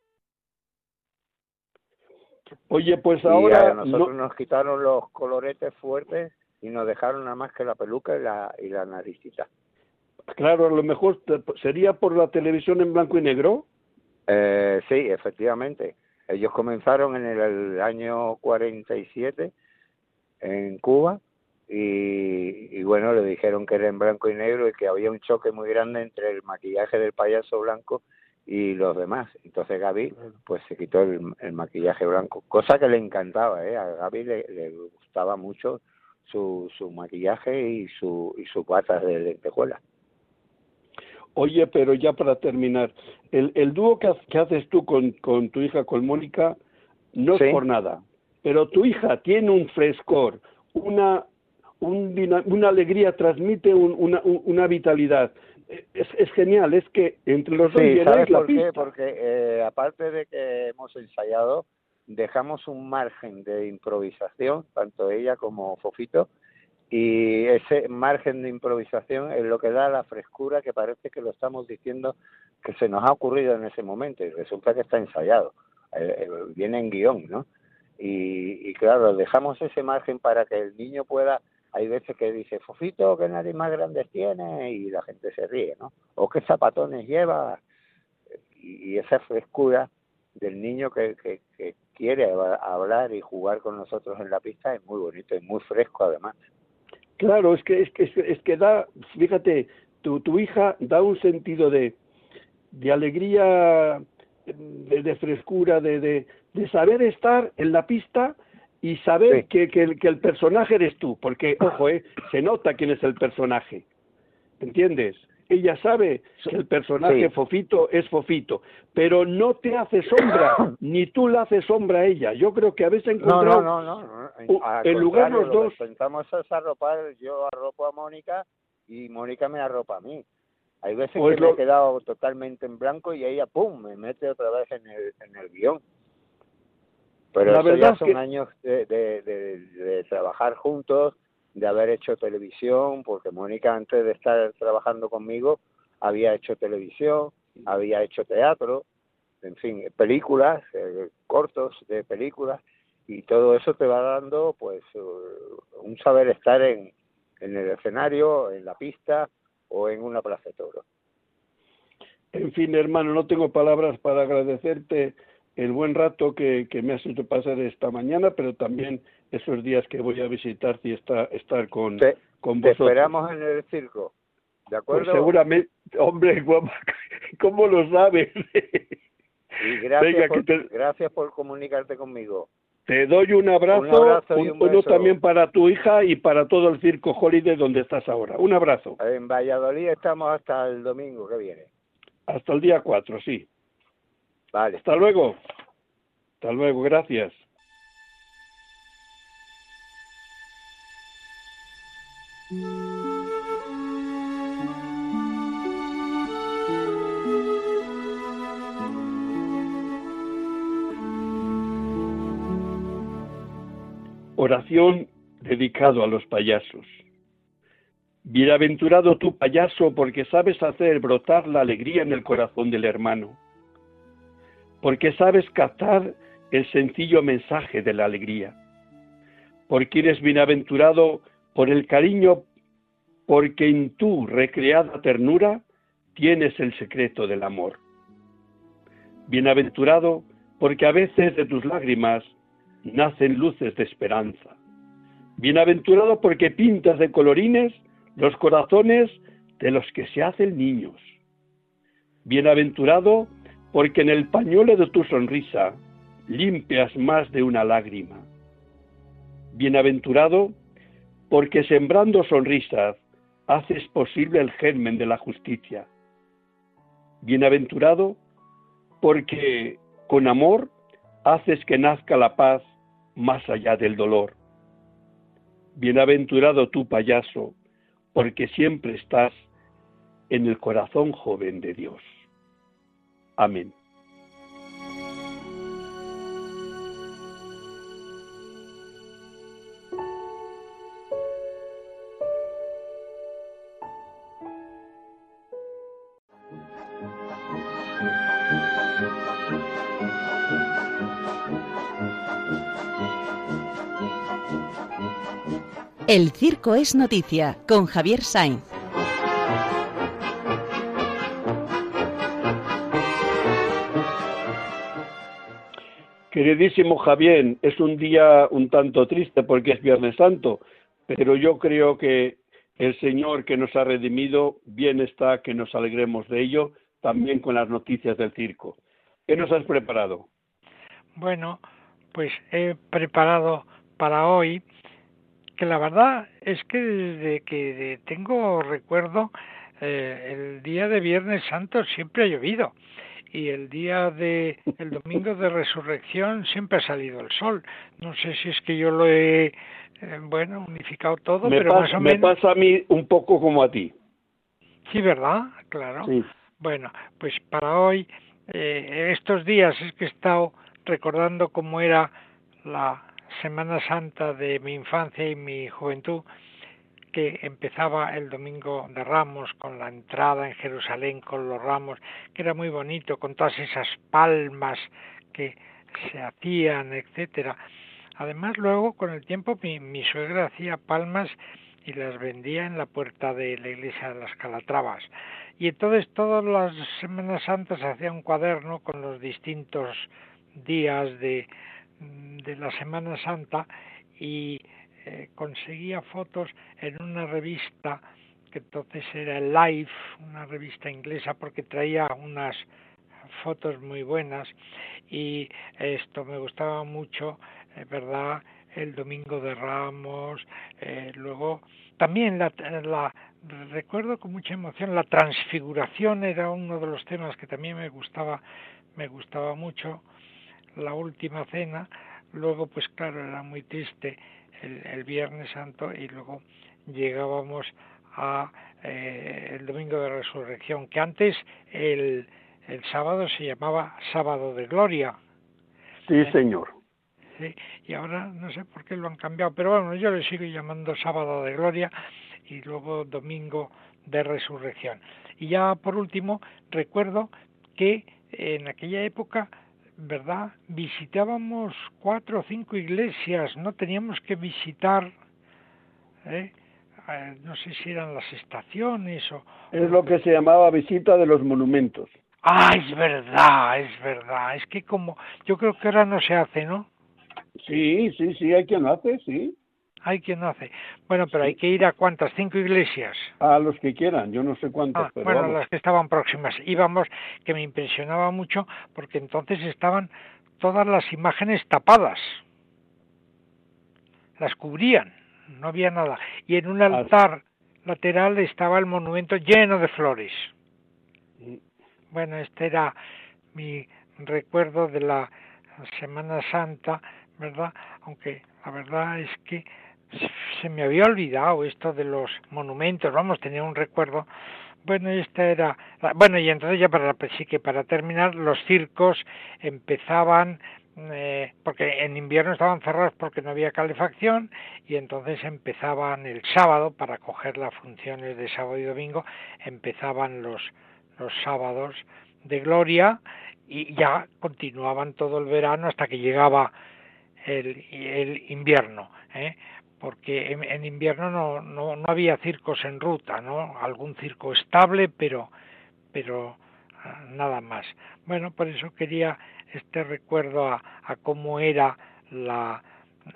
Oye, pues ahora a nosotros nos quitaron los coloretes fuertes y nos dejaron nada más que la peluca y la y la naricita. Claro, a lo mejor sería por la televisión en blanco y negro. Eh, sí, efectivamente. Ellos comenzaron en el, el año 47 en Cuba y, bueno, le dijeron que era en blanco y negro y que había un choque muy grande entre el maquillaje del payaso blanco y los demás. Entonces Gaby pues se quitó el, maquillaje blanco, cosa que le encantaba, ¿eh? A Gaby le, gustaba mucho su, su maquillaje y su y sus patas de lentejuela. Oye, pero ya para terminar, el, el dúo que, haces tú con, con, tu hija, con Mónica, no es por nada, pero tu hija tiene un frescor, una, una alegría, transmite una, una vitalidad. Es, es, genial, es que entre los dos sí, ¿sabes por qué? Porque eh, aparte de que hemos ensayado, dejamos un margen de improvisación, tanto ella como Fofito, y ese margen de improvisación es lo que da la frescura que parece que lo estamos diciendo que se nos ha ocurrido en ese momento y resulta que está ensayado, eh, eh, viene en guion, ¿no? Y, y claro, dejamos ese margen para que el niño pueda hay veces que dice, Fofito, ¿qué nariz más grandes tiene? Y la gente se ríe, ¿no? O qué zapatones lleva. Y, esa frescura del niño que, que, que, quiere hablar y jugar con nosotros en la pista es muy bonito y muy fresco además. Claro, es que, es que, es que da, fíjate, tu, tu hija da un sentido de, de alegría, de, de frescura, de, de, de saber estar en la pista y saber que, que, el, que, el, personaje eres tú, porque, ojo, eh, se nota quién es el personaje, ¿entiendes? Ella sabe que el personaje Fofito es Fofito, pero no te hace sombra, ni tú le haces sombra a ella. Yo creo que habéis encontrado no, no, no, no. en lugar los dos. Intentamos arropar, yo arropo a Mónica y Mónica me arropa a mí. Hay veces pues que me he quedado totalmente en blanco y ella, ¡pum!, me mete otra vez en el, en el guion. Pero la verdad ya son años de, de, de, trabajar juntos, de haber hecho televisión, porque Mónica antes de estar trabajando conmigo había hecho televisión, había hecho teatro, en fin, películas, eh, cortos de películas, y todo eso te va dando pues uh, un saber estar en, en el escenario, en la pista o en una plaza de toro. En fin, hermano, no tengo palabras para agradecerte el buen rato que, que, me has hecho pasar esta mañana, pero también esos días que voy a visitarte y estar, estar con, con vosotros. Te esperamos en el circo, ¿de pues acuerdo? seguramente, hombre, ¿cómo lo sabes? Y gracias, por, gracias por comunicarte conmigo. Te doy un abrazo, uno también para tu hija y para todo el circo Holiday donde estás ahora. Un abrazo. En Valladolid estamos hasta el domingo que viene. Hasta el día 4, sí. Hasta luego. Hasta luego, gracias. Oración dedicado a los payasos. Bienaventurado tu payaso porque sabes hacer brotar la alegría en el corazón del hermano porque sabes captar el sencillo mensaje de la alegría, porque eres bienaventurado por el cariño, porque en tu recreada ternura tienes el secreto del amor. Bienaventurado porque a veces de tus lágrimas nacen luces de esperanza. Bienaventurado porque pintas de colorines los corazones de los que se hacen niños. Bienaventurado porque en el pañuelo de tu sonrisa limpias más de una lágrima. Bienaventurado, porque sembrando sonrisas haces posible el germen de la justicia. Bienaventurado, porque con amor haces que nazca la paz más allá del dolor. Bienaventurado tú, payaso, porque siempre estás en el corazón joven de Dios. Amén. El circo es noticia con Javier Sainz. Queridísimo Javier, es un día un tanto triste porque es Viernes Santo, pero yo creo que el Señor que nos ha redimido, bien está que nos alegremos de ello, también con las noticias del circo. ¿Qué nos has preparado? Bueno, pues he preparado para hoy que la verdad es que desde que tengo recuerdo eh, el día de Viernes Santo siempre ha llovido y el día de el domingo de resurrección siempre ha salido el sol. No sé si es que yo lo he eh, bueno unificado todo, pero más o menos. Me pasa a mí un poco como a ti. Sí, verdad, claro. Bueno, pues para hoy eh, estos días es que he estado recordando cómo era la Semana Santa de mi infancia y mi juventud que empezaba el domingo de Ramos con la entrada en Jerusalén con los ramos, que era muy bonito, con todas esas palmas que se hacían, etcétera. Además, luego, con el tiempo, mi, mi suegra hacía palmas y las vendía en la puerta de la iglesia de las Calatravas. Y entonces todas las Semanas Santas hacía un cuaderno con los distintos días de, de la Semana Santa y eh, conseguía fotos en una revista que entonces era Life, una revista inglesa, porque traía unas fotos muy buenas. Y esto me gustaba mucho, es verdad, el Domingo de Ramos, eh, luego también la, la, recuerdo con mucha emoción la transfiguración era uno de los temas que también me gustaba me gustaba mucho la última cena. Luego pues claro era muy triste el, Viernes Santo y luego llegábamos a eh, el Domingo de Resurrección, que antes el, el sábado se llamaba Sábado de Gloria. Sí, ¿Eh? señor. Sí, y ahora no sé por qué lo han cambiado, pero bueno, yo le sigo llamando Sábado de Gloria y luego Domingo de Resurrección. Y ya por último, recuerdo que en aquella época ¿verdad? Visitábamos cuatro o cinco iglesias, no teníamos que visitar, ¿eh? Eh, no sé si eran las estaciones o... Es lo que se llamaba visita de los monumentos. Ah, es verdad, es verdad. Es que como, yo creo que ahora no se hace, ¿no? Sí, sí, sí, hay quien hace, sí hay quien no hace. Bueno, pero hay que ir a cuántas, cinco iglesias. A los que quieran, yo no sé cuántas. Ah, pero bueno, las que estaban próximas. Íbamos, que me impresionaba mucho, porque entonces estaban todas las imágenes tapadas. Las cubrían, no había nada. Y en un altar lateral estaba el monumento lleno de flores. Bueno, este era mi recuerdo de la Semana Santa, ¿verdad? Aunque la verdad es que se me había olvidado esto de los monumentos, vamos, tenía un recuerdo. Bueno, esta era, bueno, y entonces ya para, sí que para terminar, los circos empezaban, eh, porque en invierno estaban cerrados porque no había calefacción, y entonces empezaban el sábado, para coger las funciones de sábado y domingo, empezaban los, los sábados de gloria, y ya continuaban todo el verano hasta que llegaba el, el invierno. ¿eh? Porque en, invierno no, no, no, había circos en ruta, ¿no? Algún circo estable, pero, pero ah, nada más. Bueno, por eso quería este recuerdo a, a cómo era la,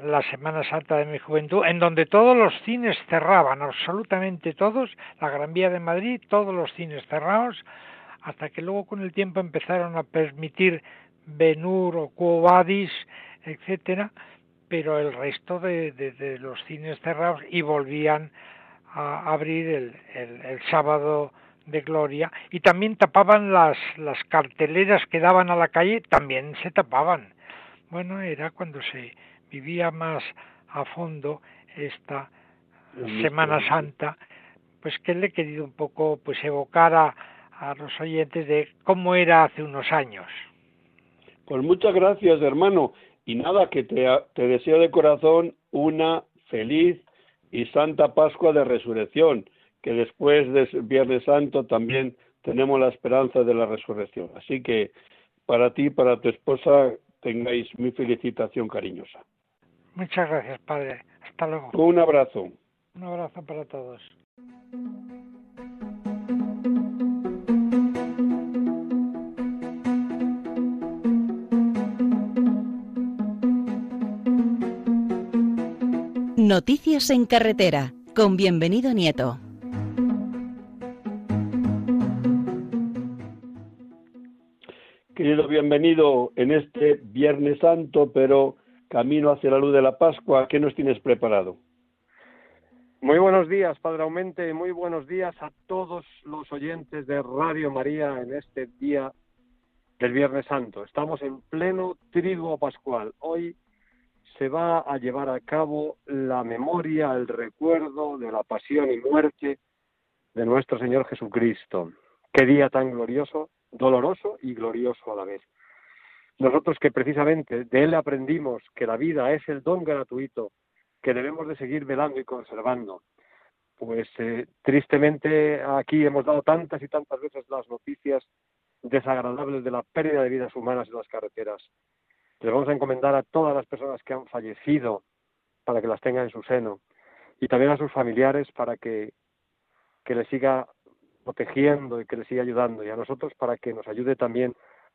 la Semana Santa de mi juventud, en donde todos los cines cerraban, absolutamente todos, la Gran Vía de Madrid, todos los cines cerrados, hasta que luego con el tiempo empezaron a permitir Benur o Quo Vadis, etcétera, pero el resto de, los cines cerrados y volvían a abrir el, el, sábado de gloria y también tapaban las, las carteleras que daban a la calle, también se tapaban. Bueno, era cuando se vivía más a fondo esta Semana Santa, pues que le he querido un poco pues evocar a, a los oyentes de cómo era hace unos años. Pues muchas gracias, hermano. Y nada, que te, te deseo de corazón una feliz y santa Pascua de Resurrección, que después de Viernes Santo también tenemos la esperanza de la resurrección. Así que para ti y para tu esposa tengáis mi felicitación cariñosa. Muchas gracias, Padre. Hasta luego. Un abrazo. Un abrazo para todos. Noticias en carretera, con bienvenido Nieto. Querido bienvenido en este Viernes Santo, pero camino hacia la luz de la Pascua, ¿qué nos tienes preparado? Muy buenos días, Padre Aumente, muy buenos días a todos los oyentes de Radio María en este día del Viernes Santo. Estamos en pleno triduo pascual. Hoy se va a llevar a cabo la memoria, el recuerdo de la pasión y muerte de nuestro Señor Jesucristo. Qué día tan glorioso, doloroso y glorioso a la vez. Nosotros que precisamente de Él aprendimos que la vida es el don gratuito que debemos de seguir velando y conservando. Pues eh, tristemente aquí hemos dado tantas y tantas veces las noticias desagradables de la pérdida de vidas humanas en las carreteras. Les vamos a encomendar a todas las personas que han fallecido para que las tengan en su seno y también a sus familiares para que, que les siga protegiendo y que les siga ayudando y a nosotros para que nos ayude también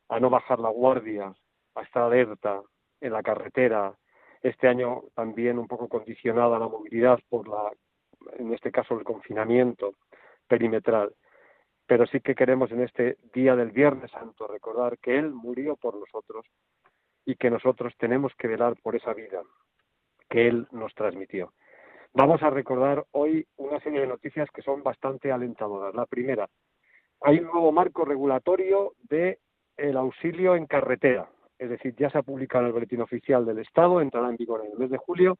a no bajar la guardia, a estar alerta en la carretera. Este año también un poco condicionada la movilidad por la, en este caso, el confinamiento perimetral. Pero sí que queremos en este día del Viernes Santo recordar que Él murió por nosotros y que nosotros tenemos que velar por esa vida que Él nos transmitió. Vamos a recordar hoy una serie de noticias que son bastante alentadoras. La primera, hay un nuevo marco regulatorio de el auxilio en carretera, es decir, ya se ha publicado en el boletín oficial del Estado, entrará en vigor en el mes de julio,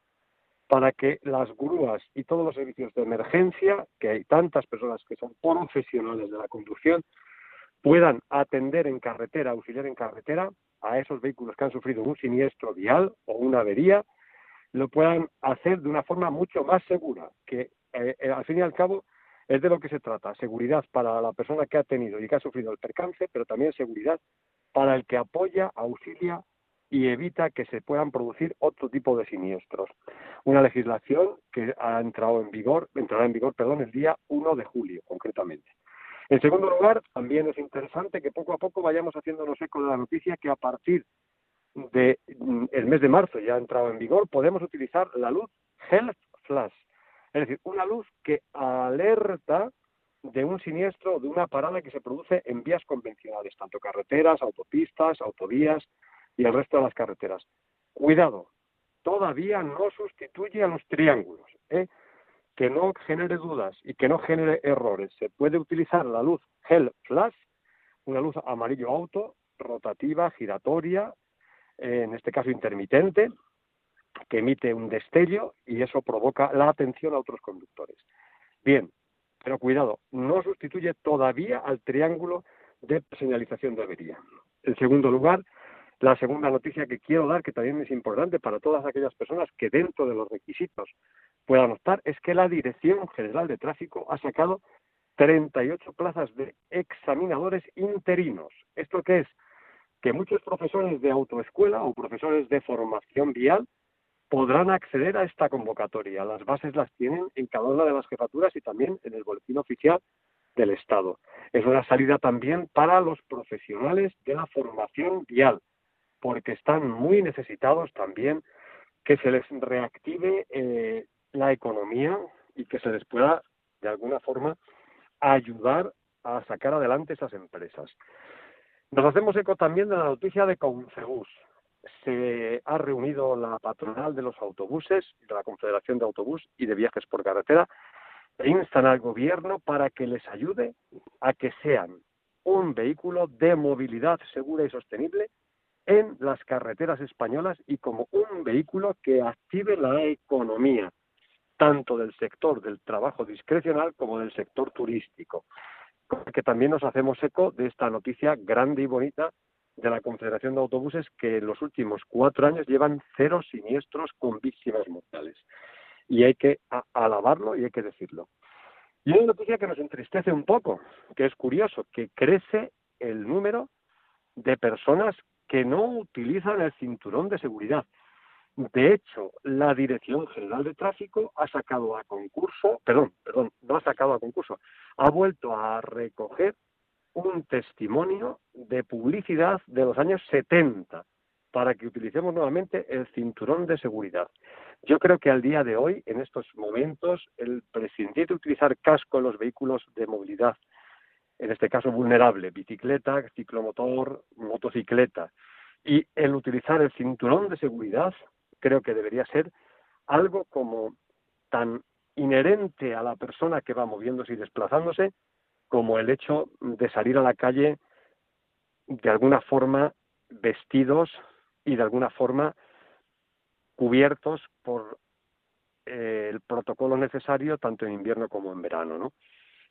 para que las grúas y todos los servicios de emergencia, que hay tantas personas que son profesionales de la conducción, puedan atender en carretera, auxiliar en carretera a esos vehículos que han sufrido un siniestro vial o una avería, lo puedan hacer de una forma mucho más segura, que eh, eh, al fin y al cabo es de lo que se trata, seguridad para la persona que ha tenido y que ha sufrido el percance, pero también seguridad para el que apoya, auxilia y evita que se puedan producir otro tipo de siniestros. Una legislación que ha entrado en vigor, entrará en vigor, perdón, el día 1 de julio, concretamente. En segundo lugar, también es interesante que poco a poco vayamos haciéndonos eco de la noticia que a partir del mm, mes de marzo ya ha entrado en vigor, podemos utilizar la luz Health Flash, es decir, una luz que alerta de un siniestro o de una parada que se produce en vías convencionales, tanto carreteras, autopistas, autovías y el resto de las carreteras. Cuidado, todavía no sustituye a los triángulos, ¿eh? Que no genere dudas y que no genere errores. Se puede utilizar la luz Hell Flash, una luz amarillo auto, rotativa, giratoria, en este caso intermitente, que emite un destello y eso provoca la atención a otros conductores. Bien, pero cuidado, no sustituye todavía al triángulo de señalización de avería. En segundo lugar, la segunda noticia que quiero dar, que también es importante para todas aquellas personas que dentro de los requisitos puedan optar, es que la Dirección General de Tráfico ha sacado 38 plazas de examinadores interinos. ¿Esto qué es? Que muchos profesores de autoescuela o profesores de formación vial podrán acceder a esta convocatoria. Las bases las tienen en cada una de las jefaturas y también en el boletín oficial del Estado. Es una salida también para los profesionales de la formación vial, porque están muy necesitados también que se les reactive eh, la economía y que se les pueda, de alguna forma, ayudar a sacar adelante esas empresas. Nos hacemos eco también de la noticia de Concebus se ha reunido la patronal de los autobuses, de la Confederación de Autobús y de Viajes por Carretera, e instan al gobierno para que les ayude a que sean un vehículo de movilidad segura y sostenible en las carreteras españolas y como un vehículo que active la economía, tanto del sector del trabajo discrecional como del sector turístico. Que también nos hacemos eco de esta noticia grande y bonita de la Confederación de Autobuses que en los últimos cuatro años llevan cero siniestros con víctimas mortales. Y hay que alabarlo y hay que decirlo. Y una noticia que nos entristece un poco, que es curioso, que crece el número de personas que no utilizan el cinturón de seguridad. De hecho, la Dirección General de Tráfico ha sacado a concurso, perdón, perdón, no ha sacado a concurso, ha vuelto a recoger un testimonio de publicidad de los años 70 para que utilicemos nuevamente el cinturón de seguridad. Yo creo que al día de hoy, en estos momentos, el prescindir de utilizar casco en los vehículos de movilidad, en este caso vulnerable, bicicleta, ciclomotor, motocicleta, y el utilizar el cinturón de seguridad, creo que debería ser algo como tan inherente a la persona que va moviéndose y desplazándose, como el hecho de salir a la calle de alguna forma vestidos y de alguna forma cubiertos por eh, el protocolo necesario tanto en invierno como en verano, ¿no?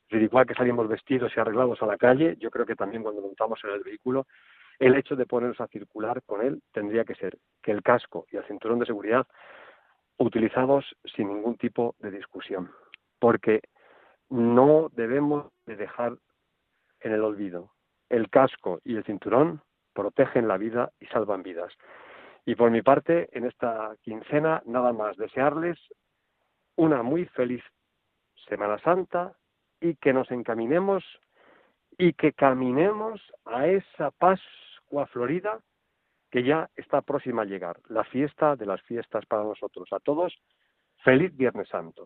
Es igual que salimos vestidos y arreglados a la calle, yo creo que también cuando montamos en el vehículo, el hecho de ponernos a circular con él tendría que ser que el casco y el cinturón de seguridad utilizados sin ningún tipo de discusión, porque no debemos de dejar en el olvido. El casco y el cinturón protegen la vida y salvan vidas. Y por mi parte, en esta quincena, nada más desearles una muy feliz Semana Santa y que nos encaminemos y que caminemos a esa Pascua Florida que ya está próxima a llegar, la fiesta de las fiestas para nosotros. A todos, feliz Viernes Santo.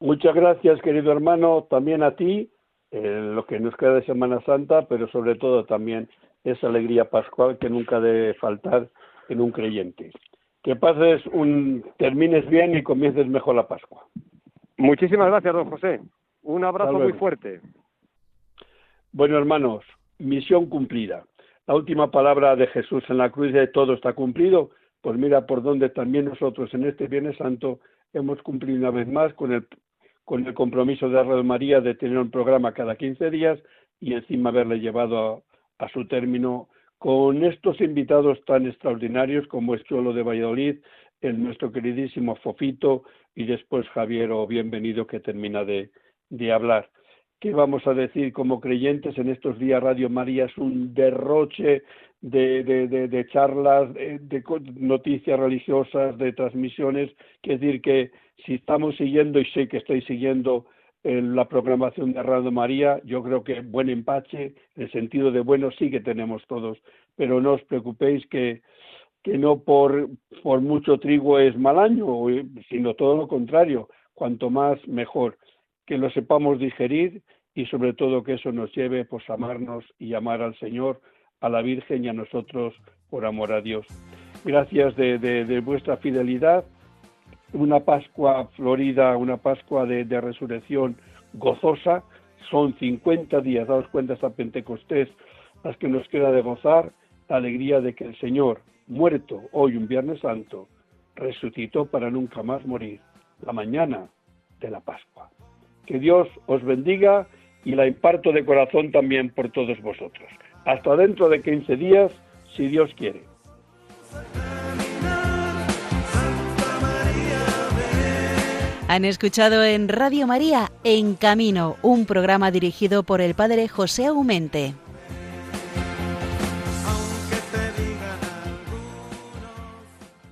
Muchas gracias, querido hermano, también a ti, eh, lo que nos queda de Semana Santa, pero sobre todo también esa alegría pascual que nunca debe faltar en un creyente. Que pases un, termines bien y comiences mejor la Pascua. Muchísimas gracias, don José. Un abrazo muy fuerte. Bueno, hermanos, misión cumplida. La última palabra de Jesús en la cruz de todo está cumplido. Pues mira por donde también nosotros en este Viernes Santo hemos cumplido una vez más con el con el compromiso de Radio María de tener un programa cada 15 días y encima haberle llevado a, su término con estos invitados tan extraordinarios como es Cholo de Valladolid, el nuestro queridísimo Fofito y después Javier o bienvenido que termina de, de hablar. ¿Qué vamos a decir como creyentes en estos días? Radio María es un derroche de, de, de, charlas, de, de, noticias religiosas, de transmisiones. Es decir, que si estamos siguiendo, y sé que estoy siguiendo eh, la programación de Radio María, yo creo que buen empache, el sentido de bueno sí que tenemos todos, pero no os preocupéis que, que no por, por mucho trigo es mal año, sino todo lo contrario, cuanto más mejor que lo sepamos digerir y sobre todo que eso nos lleve pues amarnos y amar al Señor, a la Virgen y a nosotros por amor a Dios. Gracias de, de, vuestra fidelidad. Una Pascua florida, una Pascua de, de, resurrección gozosa. Son 50 días, daos cuenta hasta Pentecostés, las que nos queda de gozar la alegría de que el Señor, muerto hoy un Viernes Santo, resucitó para nunca más morir, la mañana de la Pascua. Que Dios os bendiga y la imparto de corazón también por todos vosotros. Hasta dentro de 15 días, si Dios quiere. Han escuchado en Radio María En Camino, un programa dirigido por el Padre José Aumente.